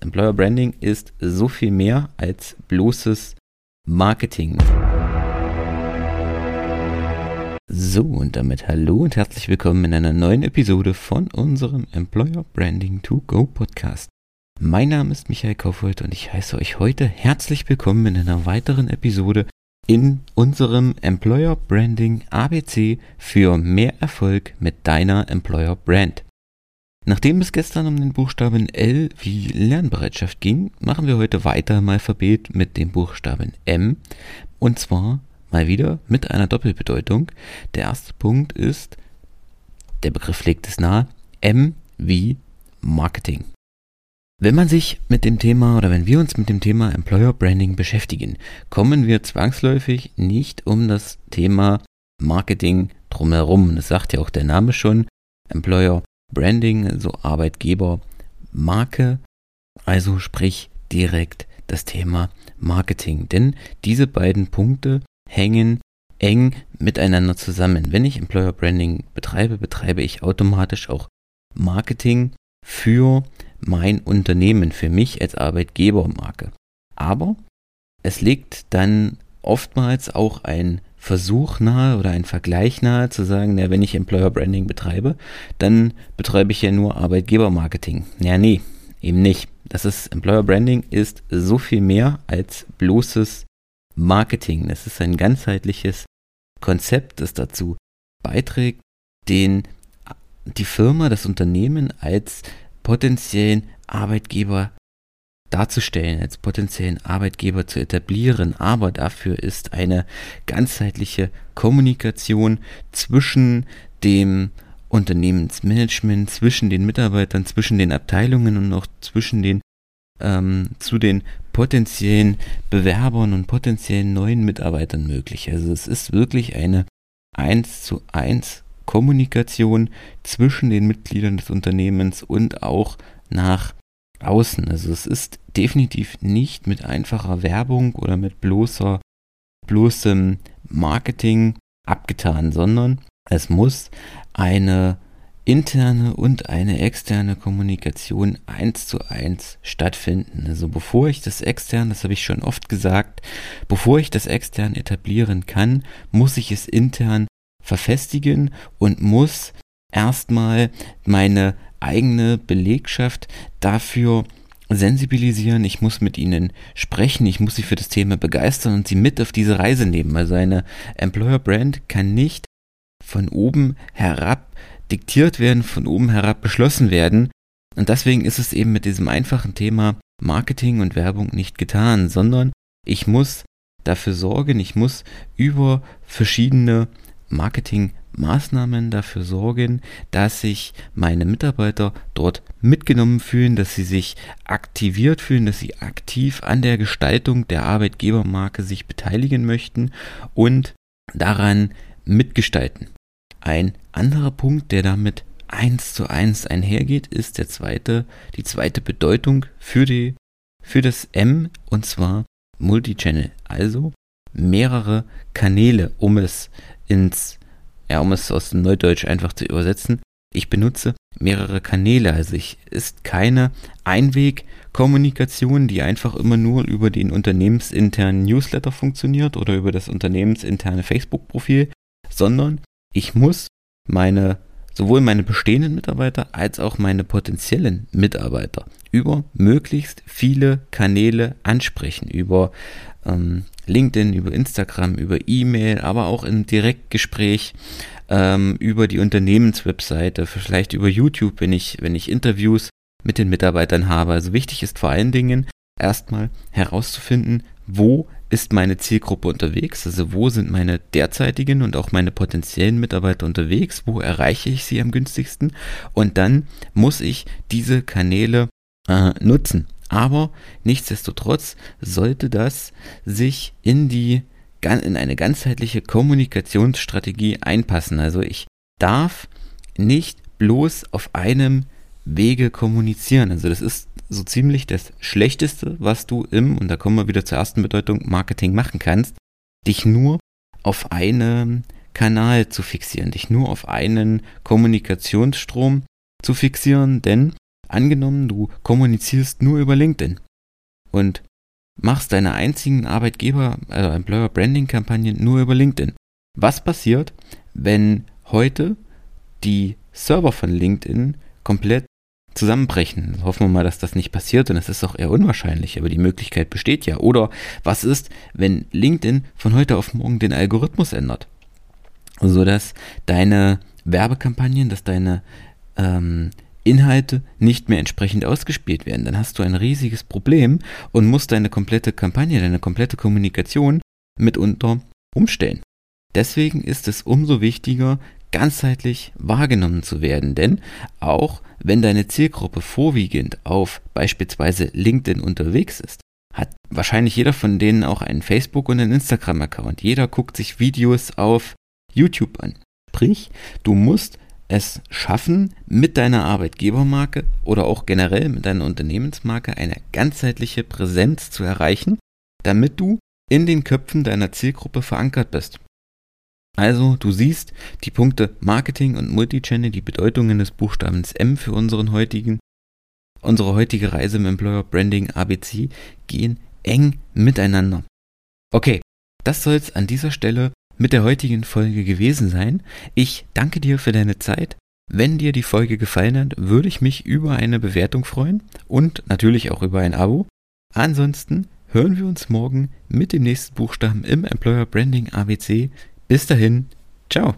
Employer Branding ist so viel mehr als bloßes Marketing. So, und damit hallo und herzlich willkommen in einer neuen Episode von unserem Employer Branding to Go Podcast. Mein Name ist Michael Kaufhold und ich heiße euch heute herzlich willkommen in einer weiteren Episode in unserem Employer Branding ABC für mehr Erfolg mit deiner Employer Brand. Nachdem es gestern um den Buchstaben L wie Lernbereitschaft ging, machen wir heute weiter im Alphabet mit dem Buchstaben M und zwar mal wieder mit einer Doppelbedeutung. Der erste Punkt ist, der Begriff legt es nahe, M wie Marketing. Wenn man sich mit dem Thema oder wenn wir uns mit dem Thema Employer Branding beschäftigen, kommen wir zwangsläufig nicht um das Thema Marketing drumherum. Das sagt ja auch der Name schon. Employer Branding, also Arbeitgeber, Marke, also sprich direkt das Thema Marketing. Denn diese beiden Punkte hängen eng miteinander zusammen. Wenn ich Employer Branding betreibe, betreibe ich automatisch auch Marketing für mein Unternehmen, für mich als Arbeitgebermarke. Aber es liegt dann oftmals auch ein Versuch nahe oder ein Vergleich nahe zu sagen, ja, wenn ich Employer Branding betreibe, dann betreibe ich ja nur Arbeitgebermarketing. Ja, nee, eben nicht. Das ist, Employer Branding ist so viel mehr als bloßes Marketing. Das ist ein ganzheitliches Konzept, das dazu beiträgt, den, die Firma, das Unternehmen als potenziellen Arbeitgeber darzustellen, als potenziellen Arbeitgeber zu etablieren. Aber dafür ist eine ganzheitliche Kommunikation zwischen dem Unternehmensmanagement, zwischen den Mitarbeitern, zwischen den Abteilungen und auch zwischen den ähm, zu den potenziellen Bewerbern und potenziellen neuen Mitarbeitern möglich. Also es ist wirklich eine eins zu eins Kommunikation zwischen den Mitgliedern des Unternehmens und auch nach außen. Also es ist definitiv nicht mit einfacher Werbung oder mit bloßer, bloßem Marketing abgetan, sondern es muss eine interne und eine externe Kommunikation eins zu eins stattfinden. Also bevor ich das extern, das habe ich schon oft gesagt, bevor ich das extern etablieren kann, muss ich es intern verfestigen und muss erstmal meine eigene Belegschaft dafür sensibilisieren, ich muss mit ihnen sprechen, ich muss sie für das Thema begeistern und sie mit auf diese Reise nehmen. Also eine Employer Brand kann nicht von oben herab diktiert werden, von oben herab beschlossen werden. Und deswegen ist es eben mit diesem einfachen Thema Marketing und Werbung nicht getan, sondern ich muss dafür sorgen, ich muss über verschiedene Marketingmaßnahmen dafür sorgen, dass sich meine Mitarbeiter dort mitgenommen fühlen, dass sie sich aktiviert fühlen, dass sie aktiv an der Gestaltung der Arbeitgebermarke sich beteiligen möchten und daran mitgestalten. Ein anderer Punkt, der damit eins zu eins einhergeht, ist der zweite, die zweite Bedeutung für die, für das M und zwar Multichannel. Also mehrere Kanäle, um es ins, ja, um es aus dem Neudeutsch einfach zu übersetzen. Ich benutze mehrere Kanäle, also ich ist keine Einwegkommunikation, die einfach immer nur über den unternehmensinternen Newsletter funktioniert oder über das unternehmensinterne Facebook-Profil, sondern ich muss meine sowohl meine bestehenden Mitarbeiter als auch meine potenziellen Mitarbeiter über möglichst viele Kanäle ansprechen, über ähm, LinkedIn, über Instagram, über E-Mail, aber auch im Direktgespräch ähm, über die Unternehmenswebseite, vielleicht über YouTube, wenn ich, wenn ich Interviews mit den Mitarbeitern habe. Also wichtig ist vor allen Dingen erstmal herauszufinden, wo ist meine Zielgruppe unterwegs, also wo sind meine derzeitigen und auch meine potenziellen Mitarbeiter unterwegs, wo erreiche ich sie am günstigsten und dann muss ich diese Kanäle äh, nutzen. Aber nichtsdestotrotz sollte das sich in die in eine ganzheitliche Kommunikationsstrategie einpassen. Also ich darf nicht bloß auf einem Wege kommunizieren. Also das ist so ziemlich das Schlechteste, was du im, und da kommen wir wieder zur ersten Bedeutung, Marketing machen kannst, dich nur auf einen Kanal zu fixieren, dich nur auf einen Kommunikationsstrom zu fixieren, denn angenommen, du kommunizierst nur über LinkedIn und machst deine einzigen Arbeitgeber, also Employer Branding Kampagnen nur über LinkedIn. Was passiert, wenn heute die Server von LinkedIn komplett zusammenbrechen. Hoffen wir mal, dass das nicht passiert und es ist auch eher unwahrscheinlich, aber die Möglichkeit besteht ja. Oder was ist, wenn LinkedIn von heute auf morgen den Algorithmus ändert? Sodass deine Werbekampagnen, dass deine ähm, Inhalte nicht mehr entsprechend ausgespielt werden. Dann hast du ein riesiges Problem und musst deine komplette Kampagne, deine komplette Kommunikation mitunter umstellen. Deswegen ist es umso wichtiger, ganzheitlich wahrgenommen zu werden, denn auch wenn deine Zielgruppe vorwiegend auf beispielsweise LinkedIn unterwegs ist, hat wahrscheinlich jeder von denen auch einen Facebook- und einen Instagram-Account. Jeder guckt sich Videos auf YouTube an. Sprich, du musst es schaffen, mit deiner Arbeitgebermarke oder auch generell mit deiner Unternehmensmarke eine ganzheitliche Präsenz zu erreichen, damit du in den Köpfen deiner Zielgruppe verankert bist. Also, du siehst die Punkte Marketing und Multichannel, die Bedeutungen des Buchstabens M für unseren heutigen, unsere heutige Reise im Employer Branding ABC gehen eng miteinander. Okay, das soll es an dieser Stelle mit der heutigen Folge gewesen sein. Ich danke dir für deine Zeit. Wenn dir die Folge gefallen hat, würde ich mich über eine Bewertung freuen und natürlich auch über ein Abo. Ansonsten hören wir uns morgen mit dem nächsten Buchstaben im Employer Branding ABC. Bis dahin, ciao.